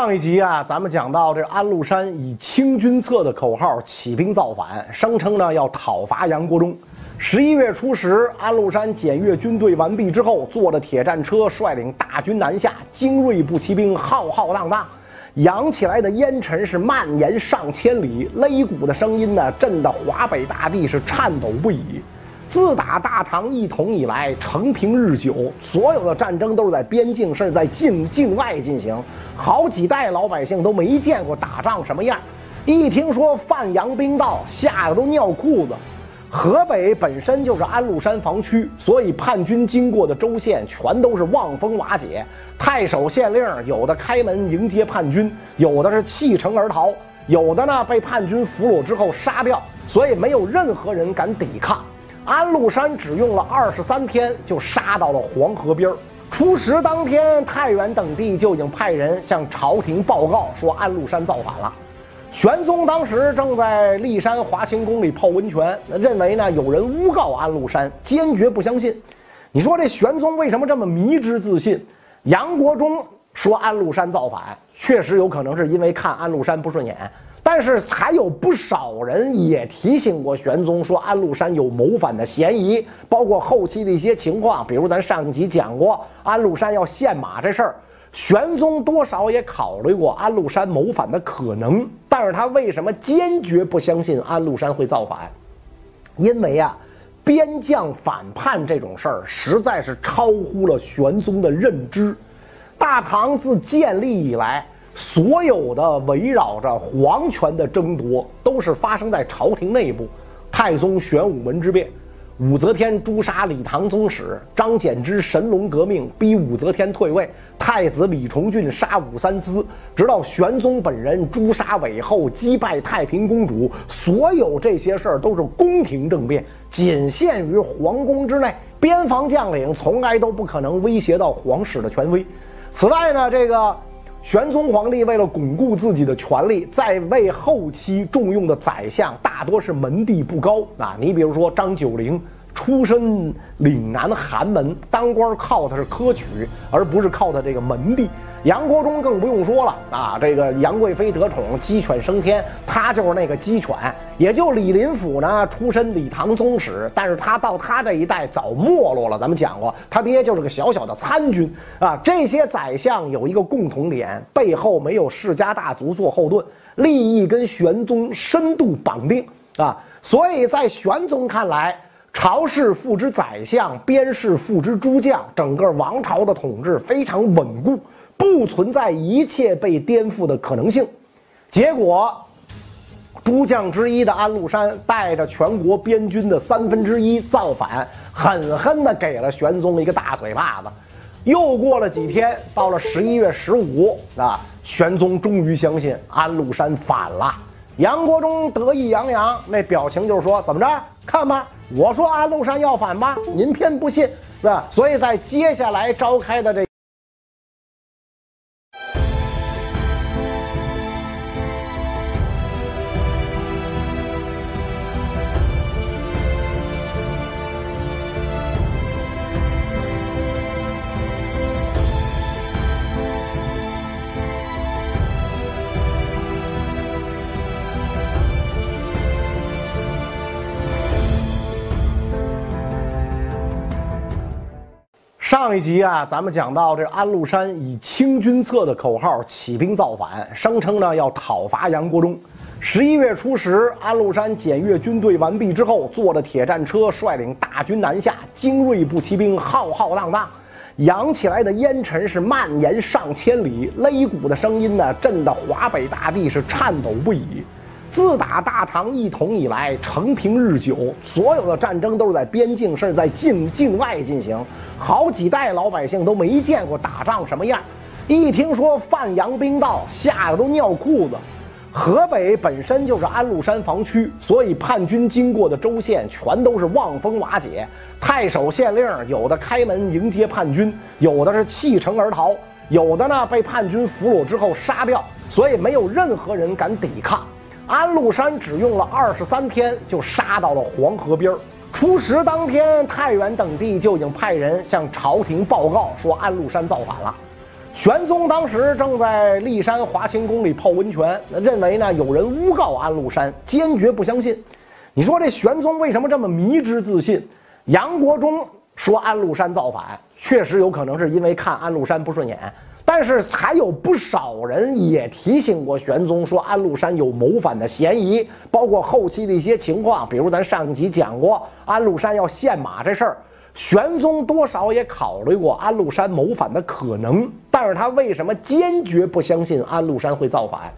上一集啊，咱们讲到这安禄山以清君侧的口号起兵造反，声称呢要讨伐杨国忠。十一月初十，安禄山检阅军队完毕之后，坐着铁战车率领大军南下，精锐步骑兵浩浩荡荡，扬起来的烟尘是蔓延上千里，擂鼓的声音呢震得华北大地是颤抖不已。自打大唐一统以来，承平日久，所有的战争都是在边境，甚至在境境外进行。好几代老百姓都没见过打仗什么样，一听说范阳兵到，吓得都尿裤子。河北本身就是安禄山防区，所以叛军经过的州县全都是望风瓦解。太守县令有的开门迎接叛军，有的是弃城而逃，有的呢被叛军俘虏之后杀掉，所以没有任何人敢抵抗。安禄山只用了二十三天，就杀到了黄河边儿。初十当天，太原等地就已经派人向朝廷报告说安禄山造反了。玄宗当时正在骊山华清宫里泡温泉，认为呢有人诬告安禄山，坚决不相信。你说这玄宗为什么这么迷之自信？杨国忠说安禄山造反，确实有可能是因为看安禄山不顺眼。但是还有不少人也提醒过玄宗，说安禄山有谋反的嫌疑，包括后期的一些情况，比如咱上一集讲过安禄山要献马这事儿，玄宗多少也考虑过安禄山谋反的可能，但是他为什么坚决不相信安禄山会造反？因为啊，边将反叛这种事儿实在是超乎了玄宗的认知。大唐自建立以来。所有的围绕着皇权的争夺，都是发生在朝廷内部。太宗玄武门之变，武则天诛杀李唐宗室，张柬之神龙革命逼武则天退位，太子李重俊杀武三思，直到玄宗本人诛杀韦后，击败太平公主。所有这些事儿都是宫廷政变，仅限于皇宫之内，边防将领从来都不可能威胁到皇室的权威。此外呢，这个。玄宗皇帝为了巩固自己的权力，在位后期重用的宰相大多是门第不高啊。你比如说张九龄，出身岭南寒门，当官靠的是科举，而不是靠他这个门第。杨国忠更不用说了啊，这个杨贵妃得宠，鸡犬升天，他就是那个鸡犬。也就李林甫呢，出身李唐宗室，但是他到他这一代早没落了。咱们讲过，他爹就是个小小的参军啊。这些宰相有一个共同点，背后没有世家大族做后盾，利益跟玄宗深度绑定啊。所以在玄宗看来，朝氏副之宰相，边氏副之诸将，整个王朝的统治非常稳固。不存在一切被颠覆的可能性。结果，诸将之一的安禄山带着全国边军的三分之一造反，狠狠地给了玄宗一个大嘴巴子。又过了几天，到了十一月十五啊，玄宗终于相信安禄山反了。杨国忠得意洋洋，那表情就是说：“怎么着？看吧，我说安禄山要反吧，您偏不信，是吧？”所以在接下来召开的这。上一集啊，咱们讲到这安禄山以清君侧的口号起兵造反，声称呢要讨伐杨国忠。十一月初十，安禄山检阅军队完毕之后，坐着铁战车率领大军南下，精锐步骑兵浩浩荡荡，扬起来的烟尘是蔓延上千里，擂鼓的声音呢震得华北大地是颤抖不已。自打大唐一统以来，承平日久，所有的战争都是在边境，甚至在境境外进行。好几代老百姓都没见过打仗什么样，一听说范阳兵到，吓得都尿裤子。河北本身就是安禄山防区，所以叛军经过的州县全都是望风瓦解。太守县令有的开门迎接叛军，有的是弃城而逃，有的呢被叛军俘虏之后杀掉，所以没有任何人敢抵抗。安禄山只用了二十三天，就杀到了黄河边儿。初十当天，太原等地就已经派人向朝廷报告说安禄山造反了。玄宗当时正在骊山华清宫里泡温泉，认为呢有人诬告安禄山，坚决不相信。你说这玄宗为什么这么迷之自信？杨国忠说安禄山造反，确实有可能是因为看安禄山不顺眼。但是还有不少人也提醒过玄宗，说安禄山有谋反的嫌疑，包括后期的一些情况，比如咱上集讲过安禄山要献马这事儿，玄宗多少也考虑过安禄山谋反的可能。但是他为什么坚决不相信安禄山会造反？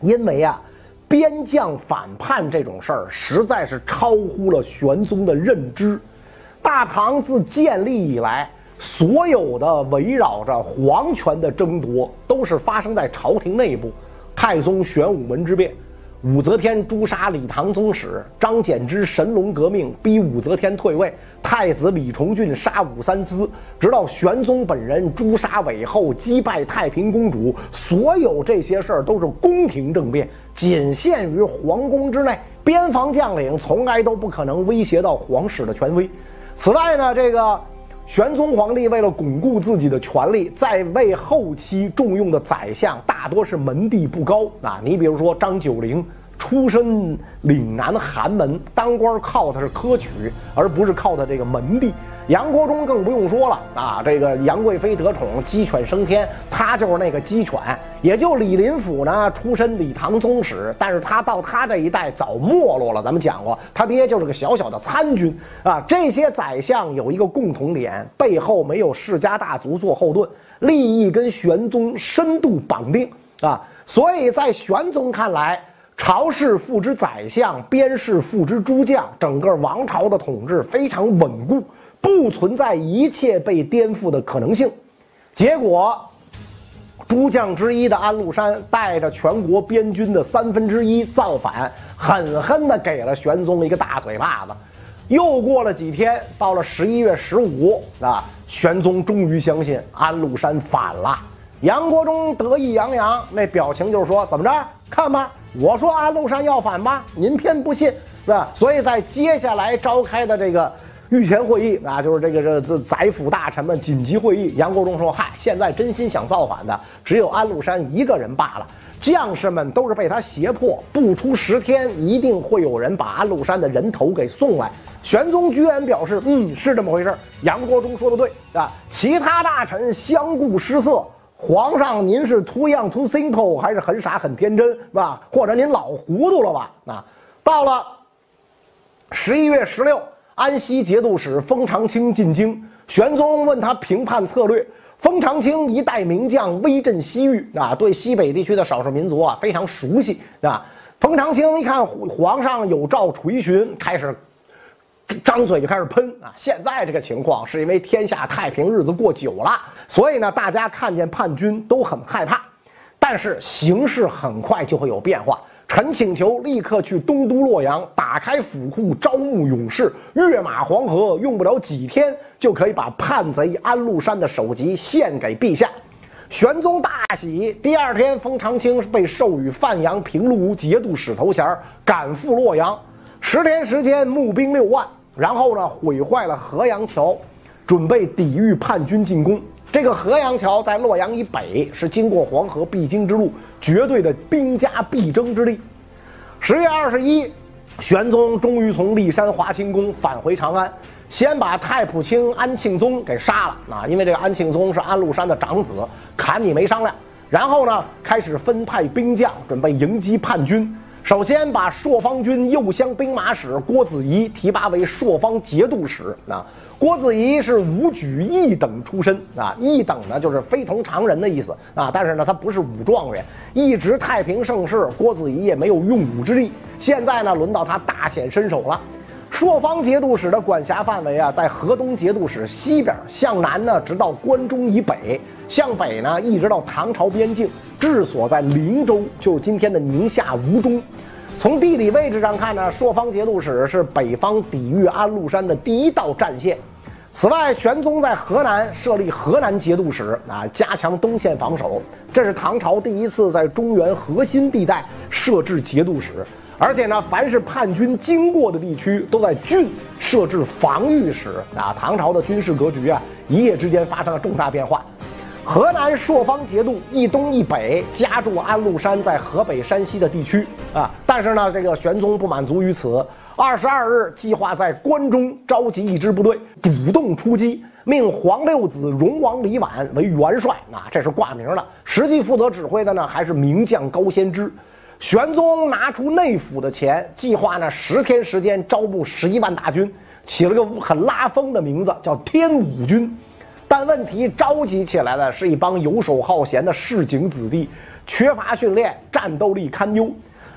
因为啊，边将反叛这种事儿实在是超乎了玄宗的认知。大唐自建立以来。所有的围绕着皇权的争夺，都是发生在朝廷内部。太宗玄武门之变，武则天诛杀李唐宗室，张柬之神龙革命逼武则天退位，太子李重俊杀武三思，直到玄宗本人诛杀韦后，击败太平公主，所有这些事儿都是宫廷政变，仅限于皇宫之内，边防将领从来都不可能威胁到皇室的权威。此外呢，这个。玄宗皇帝为了巩固自己的权力，在位后期重用的宰相大多是门第不高啊。你比如说张九龄，出身岭南寒门，当官靠的是科举，而不是靠的这个门第。杨国忠更不用说了啊，这个杨贵妃得宠，鸡犬升天，他就是那个鸡犬。也就李林甫呢，出身李唐宗室，但是他到他这一代早没落了。咱们讲过，他爹就是个小小的参军啊。这些宰相有一个共同点，背后没有世家大族做后盾，利益跟玄宗深度绑定啊。所以在玄宗看来，朝氏副之宰相，边氏副之诸将，整个王朝的统治非常稳固。不存在一切被颠覆的可能性。结果，诸将之一的安禄山带着全国边军的三分之一造反，狠狠地给了玄宗一个大嘴巴子。又过了几天，到了十一月十五啊，玄宗终于相信安禄山反了。杨国忠得意洋洋，那表情就是说：“怎么着？看吧，我说安禄山要反吧，您偏不信，是吧？”所以在接下来召开的这个。御前会议啊，就是这个这这宰府大臣们紧急会议。杨国忠说：“嗨，现在真心想造反的只有安禄山一个人罢了。将士们都是被他胁迫，不出十天，一定会有人把安禄山的人头给送来。”玄宗居然表示：“嗯，是这么回事。”杨国忠说的对啊。其他大臣相顾失色。皇上，您是 too young too simple，还是很傻很天真，是吧？或者您老糊涂了吧？啊，到了十一月十六。安西节度使封长清进京，玄宗问他评判策略。封长清一代名将，威震西域啊，对西北地区的少数民族啊非常熟悉啊。封长清一看皇上有诏垂询，开始张嘴就开始喷啊。现在这个情况是因为天下太平日子过久了，所以呢，大家看见叛军都很害怕。但是形势很快就会有变化。臣请求立刻去东都洛阳，打开府库，招募勇士，跃马黄河，用不了几天就可以把叛贼安禄山的首级献给陛下。玄宗大喜，第二天，封长清被授予范阳平卢节度使头衔，赶赴洛阳。十天时间，募兵六万，然后呢，毁坏了河阳桥，准备抵御叛军进攻。这个河阳桥在洛阳以北，是经过黄河必经之路，绝对的兵家必争之地。十月二十一，玄宗终于从骊山华清宫返回长安，先把太仆卿安庆宗给杀了啊，因为这个安庆宗是安禄山的长子，砍你没商量。然后呢，开始分派兵将，准备迎击叛军。首先把朔方军右厢兵马使郭子仪提拔为朔方节度使啊。郭子仪是武举一等出身啊，一等呢就是非同常人的意思啊。但是呢，他不是武状元，一直太平盛世，郭子仪也没有用武之力。现在呢，轮到他大显身手了。朔方节度使的管辖范围啊，在河东节度使西边，向南呢直到关中以北，向北呢一直到唐朝边境，治所在灵州，就是今天的宁夏吴中。从地理位置上看呢，朔方节度使是北方抵御安禄山的第一道战线。此外，玄宗在河南设立河南节度使啊，加强东线防守。这是唐朝第一次在中原核心地带设置节度使，而且呢，凡是叛军经过的地区，都在郡设置防御使啊。唐朝的军事格局啊，一夜之间发生了重大变化。河南朔方节度一东一北夹住安禄山在河北、山西的地区啊。但是呢，这个玄宗不满足于此，二十二日计划在关中召集一支部队，主动出击，命皇六子荣王李绾为元帅啊，这是挂名了。实际负责指挥的呢，还是名将高仙芝。玄宗拿出内府的钱，计划呢十天时间招募十一万大军，起了个很拉风的名字，叫天武军。但问题召集起来的是一帮游手好闲的市井子弟，缺乏训练，战斗力堪忧。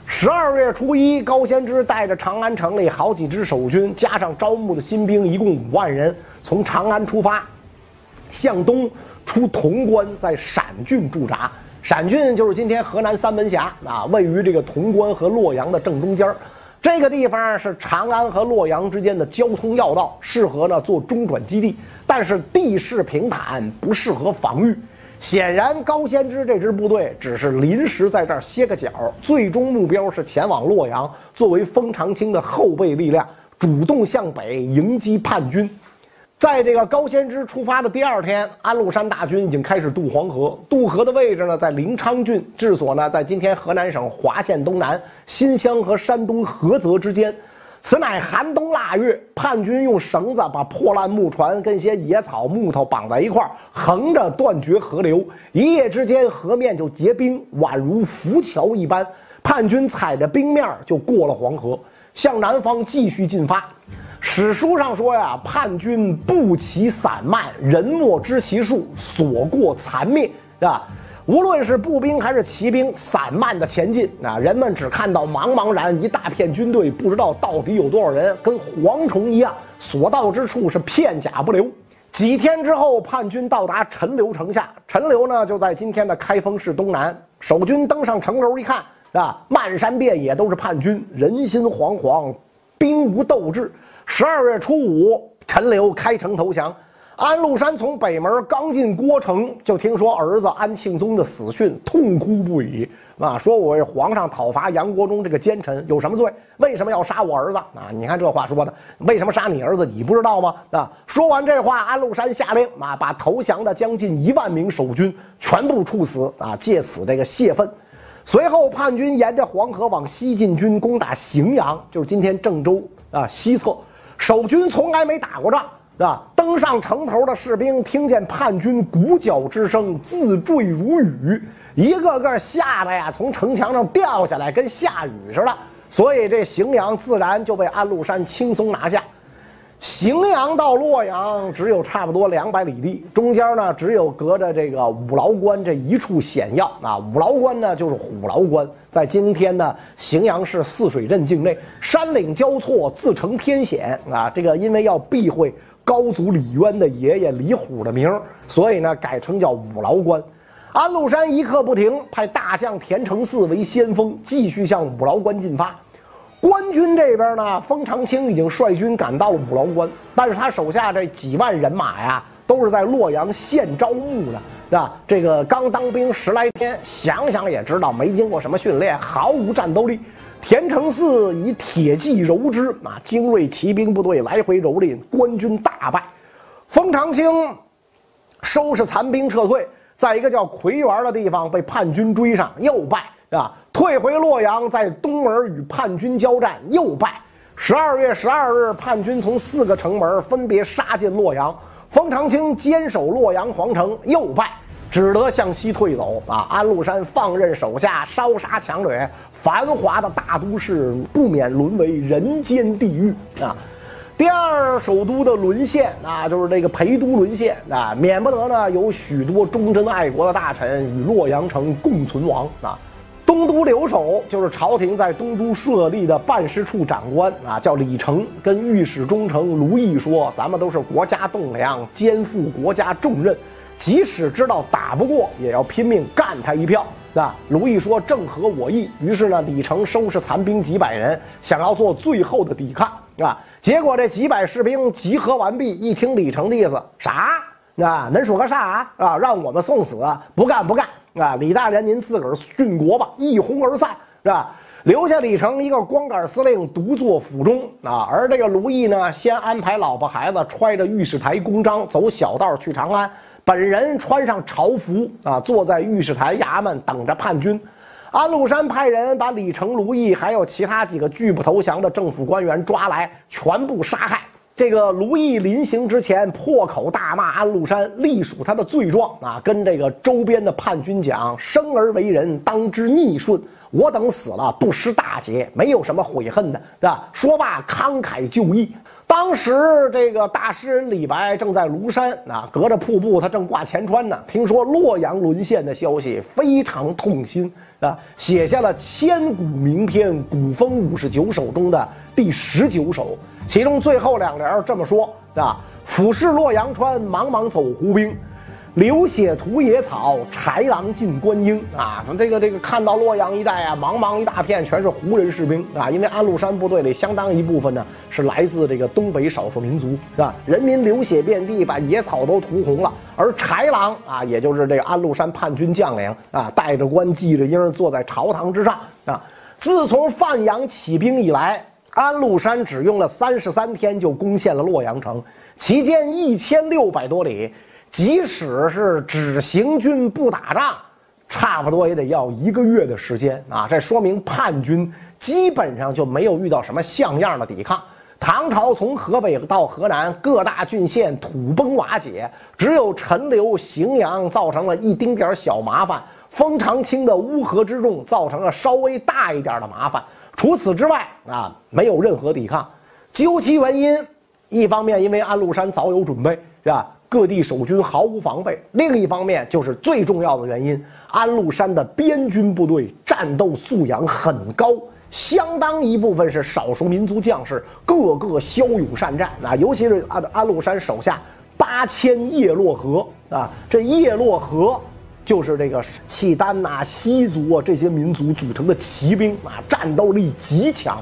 十二月初一，高仙芝带着长安城里好几支守军，加上招募的新兵，一共五万人，从长安出发，向东出潼关，在陕郡驻扎。陕郡就是今天河南三门峡啊，位于这个潼关和洛阳的正中间这个地方是长安和洛阳之间的交通要道，适合呢做中转基地。但是地势平坦，不适合防御。显然，高仙芝这支部队只是临时在这儿歇个脚，最终目标是前往洛阳，作为封长清的后备力量，主动向北迎击叛军。在这个高仙芝出发的第二天，安禄山大军已经开始渡黄河。渡河的位置呢，在临昌郡，治所呢在今天河南省滑县东南、新乡和山东菏泽之间。此乃寒冬腊月，叛军用绳子把破烂木船跟些野草木头绑在一块，横着断绝河流。一夜之间，河面就结冰，宛如浮桥一般。叛军踩着冰面就过了黄河，向南方继续进发。史书上说呀，叛军步骑散漫，人莫知其数，所过残灭，是吧？无论是步兵还是骑兵，散漫的前进，啊，人们只看到茫茫然一大片军队，不知道到底有多少人，跟蝗虫一样，所到之处是片甲不留。几天之后，叛军到达陈留城下，陈留呢就在今天的开封市东南。守军登上城楼一看，啊，漫山遍野都是叛军，人心惶惶，兵无斗志。十二月初五，陈留开城投降。安禄山从北门刚进郭城，就听说儿子安庆宗的死讯，痛哭不已。啊，说我为皇上讨伐杨国忠这个奸臣有什么罪？为什么要杀我儿子？啊，你看这话说的，为什么杀你儿子？你不知道吗？啊，说完这话，安禄山下令啊，把投降的将近一万名守军全部处死啊，借此这个泄愤。随后，叛军沿着黄河往西进军，攻打荥阳，就是今天郑州啊西侧。守军从来没打过仗，是吧？登上城头的士兵听见叛军鼓角之声，自坠如雨，一个个吓得呀，从城墙上掉下来，跟下雨似的。所以这荥阳自然就被安禄山轻松拿下。荥阳到洛阳只有差不多两百里地，中间呢只有隔着这个五劳关这一处险要啊。五劳关呢就是虎牢关，在今天的荥阳市泗水镇境内，山岭交错，自成天险啊。这个因为要避讳高祖李渊的爷爷李虎的名，所以呢改称叫五劳关。安禄山一刻不停，派大将田承嗣为先锋，继续向五劳关进发。官军这边呢，封长清已经率军赶到了五劳关，但是他手下这几万人马呀，都是在洛阳现招募的，是吧？这个刚当兵十来天，想想也知道没经过什么训练，毫无战斗力。田承嗣以铁骑蹂之，啊，精锐骑兵部队来回蹂躏，官军大败。封长清收拾残兵撤退，在一个叫奎园的地方被叛军追上，又败。啊，退回洛阳，在东门与叛军交战，又败。十二月十二日，叛军从四个城门分别杀进洛阳，封长清坚守洛阳皇城，又败，只得向西退走。啊，安禄山放任手下烧杀抢掠，繁华的大都市不免沦为人间地狱啊。第二，首都的沦陷啊，就是这个陪都沦陷啊，免不得呢有许多忠贞爱国的大臣与洛阳城共存亡啊。东都留守就是朝廷在东都设立的办事处长官啊，叫李成，跟御史中丞卢毅说：“咱们都是国家栋梁，肩负国家重任，即使知道打不过，也要拼命干他一票，是吧？”卢毅说：“正合我意。”于是呢，李成收拾残兵几百人，想要做最后的抵抗啊。结果这几百士兵集合完毕，一听李成的意思，啥？啊，恁说个啥啊？让我们送死？不干不干。啊，李大人，您自个儿殉国吧！一哄而散，是吧？留下李成一个光杆司令独坐府中啊。而这个卢毅呢，先安排老婆孩子揣着御史台公章走小道去长安，本人穿上朝服啊，坐在御史台衙门等着叛军。安禄山派人把李成、卢毅还有其他几个拒不投降的政府官员抓来，全部杀害。这个卢毅临行之前破口大骂安禄山，隶属他的罪状啊，跟这个周边的叛军讲：“生而为人，当知逆顺。我等死了，不失大节，没有什么悔恨的，是吧？”说罢，慷慨就义。当时这个大诗人李白正在庐山啊，隔着瀑布，他正挂前川呢。听说洛阳沦陷的消息，非常痛心啊，写下了千古名篇《古风五十九首》中的第十九首，其中最后两联这么说啊：“俯视洛阳川，茫茫走胡兵。”流血屠野草，豺狼尽关英啊！这个这个，看到洛阳一带啊，茫茫一大片，全是胡人士兵啊！因为安禄山部队里相当一部分呢，是来自这个东北少数民族，是吧？人民流血遍地，把野草都屠红了。而豺狼啊，也就是这个安禄山叛军将领啊，带着官，系着缨，坐在朝堂之上啊。自从范阳起兵以来，安禄山只用了三十三天就攻陷了洛阳城，其间一千六百多里。即使是只行军不打仗，差不多也得要一个月的时间啊！这说明叛军基本上就没有遇到什么像样的抵抗。唐朝从河北到河南各大郡县土崩瓦解，只有陈留、荥阳造成了一丁点小麻烦，封长清的乌合之众造成了稍微大一点的麻烦。除此之外啊，没有任何抵抗。究其原因，一方面因为安禄山早有准备，是吧？各地守军毫无防备。另一方面，就是最重要的原因，安禄山的边军部队战斗素养很高，相当一部分是少数民族将士，个个骁勇善战啊。尤其是安安禄山手下八千叶落河啊，这叶落河就是这个契丹呐、西族啊这些民族组成的骑兵啊，战斗力极强。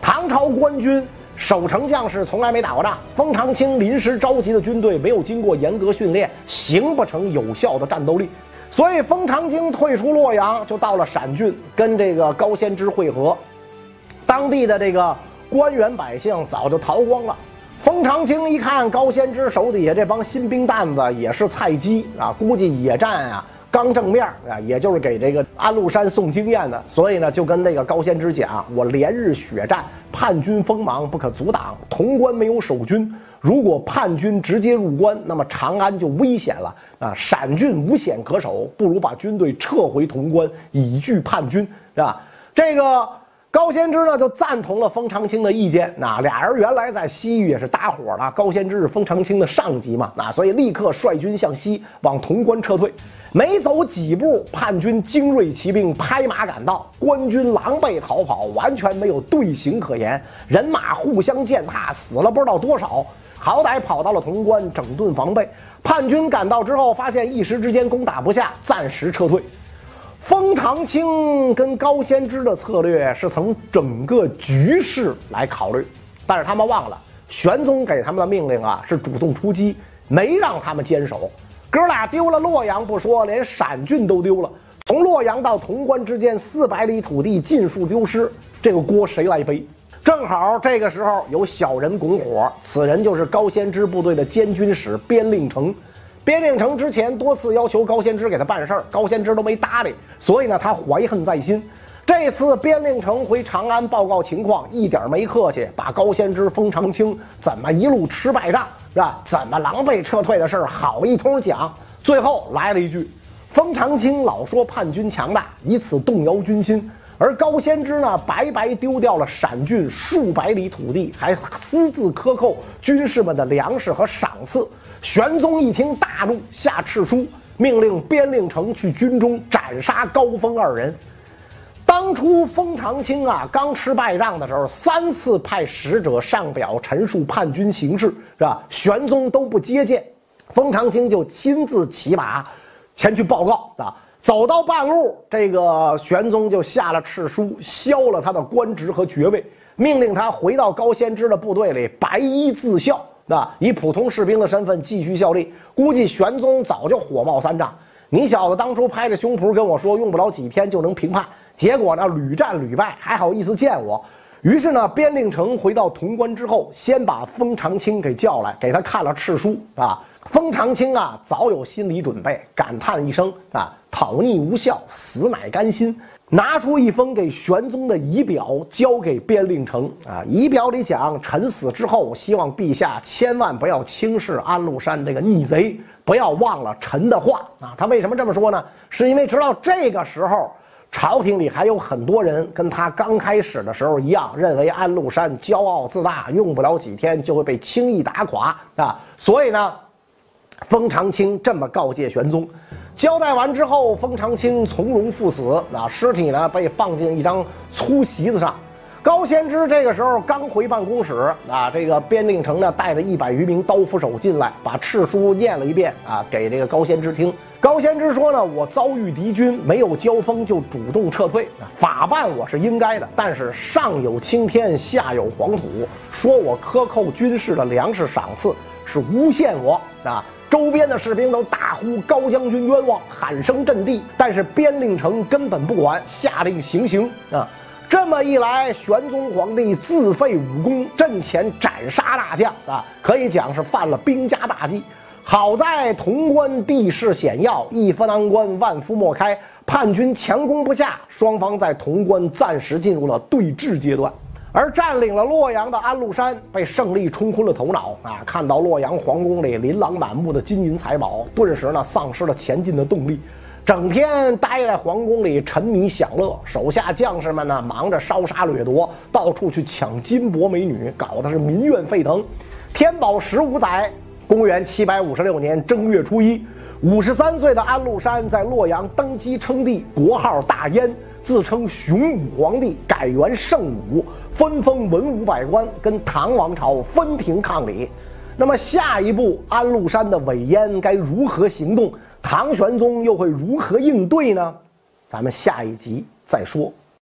唐朝官军。守城将士从来没打过仗，封长清临时召集的军队没有经过严格训练，形不成有效的战斗力，所以封长清退出洛阳，就到了陕郡，跟这个高仙芝会合。当地的这个官员百姓早就逃光了。封长清一看高仙芝手底下这帮新兵蛋子也是菜鸡啊，估计野战啊。刚正面啊，也就是给这个安禄山送经验的，所以呢，就跟那个高仙芝讲：我连日血战，叛军锋芒不可阻挡，潼关没有守军，如果叛军直接入关，那么长安就危险了啊！陕郡无险可守，不如把军队撤回潼关，以拒叛军，是吧？这个。高仙芝呢就赞同了封长清的意见，那俩人原来在西域也是搭伙的。高仙芝是封长清的上级嘛，那所以立刻率军向西往潼关撤退。没走几步，叛军精锐骑兵拍马赶到，官军狼狈逃跑，完全没有队形可言，人马互相践踏，死了不知道多少。好歹跑到了潼关，整顿防备。叛军赶到之后，发现一时之间攻打不下，暂时撤退。封长清跟高仙芝的策略是从整个局势来考虑，但是他们忘了，玄宗给他们的命令啊是主动出击，没让他们坚守。哥俩丢了洛阳不说，连陕郡都丢了。从洛阳到潼关之间四百里土地尽数丢失，这个锅谁来背？正好这个时候有小人拱火，此人就是高仙芝部队的监军使边令成。边令城之前多次要求高仙芝给他办事儿，高仙芝都没搭理，所以呢，他怀恨在心。这次边令城回长安报告情况，一点没客气，把高仙芝、封长清怎么一路吃败仗，是吧？怎么狼狈撤退的事儿，好一通讲。最后来了一句：封长清老说叛军强大，以此动摇军心；而高仙芝呢，白白丢掉了陕郡数百里土地，还私自克扣军士们的粮食和赏赐。玄宗一听大怒，下敕书命令边令城去军中斩杀高峰二人。当初封长清啊刚吃败仗的时候，三次派使者上表陈述叛军形势，是吧？玄宗都不接见，封长清就亲自骑马前去报告啊。走到半路，这个玄宗就下了敕书，削了他的官职和爵位，命令他回到高仙芝的部队里白衣自效。那以普通士兵的身份继续效力，估计玄宗早就火冒三丈。你小子当初拍着胸脯跟我说用不了几天就能平叛，结果呢屡战屡败，还好意思见我？于是呢，边令城回到潼关之后，先把封长清给叫来，给他看了敕书啊。封长清啊，早有心理准备，感叹一声啊：“讨逆无效，死乃甘心。”拿出一封给玄宗的遗表，交给边令城啊。遗表里讲，臣死之后，希望陛下千万不要轻视安禄山这个逆贼，不要忘了臣的话啊。他为什么这么说呢？是因为直到这个时候，朝廷里还有很多人跟他刚开始的时候一样，认为安禄山骄傲自大，用不了几天就会被轻易打垮啊。所以呢，封长清这么告诫玄宗。交代完之后，封长清从容赴死。啊，尸体呢被放进一张粗席子上。高仙芝这个时候刚回办公室，啊，这个边令城呢带着一百余名刀斧手进来，把敕书念了一遍，啊，给这个高仙芝听。高仙芝说呢，我遭遇敌军，没有交锋就主动撤退，法办我是应该的。但是上有青天，下有黄土，说我克扣军士的粮食赏赐，是诬陷我，啊。周边的士兵都大呼高将军冤枉，喊声震地。但是边令城根本不管，下令行刑啊！这么一来，玄宗皇帝自废武功，阵前斩杀大将啊，可以讲是犯了兵家大忌。好在潼关地势险要，一夫当关，万夫莫开，叛军强攻不下，双方在潼关暂时进入了对峙阶段。而占领了洛阳的安禄山被胜利冲昏了头脑啊！看到洛阳皇宫里琳琅满目的金银财宝，顿时呢丧失了前进的动力，整天待在皇宫里沉迷享乐，手下将士们呢忙着烧杀掠夺，到处去抢金帛美女，搞得是民怨沸腾。天宝十五载，公元七百五十六年正月初一。五十三岁的安禄山在洛阳登基称帝，国号大燕，自称雄武皇帝，改元圣武，分封文武百官，跟唐王朝分庭抗礼。那么下一步，安禄山的韦燕该如何行动？唐玄宗又会如何应对呢？咱们下一集再说。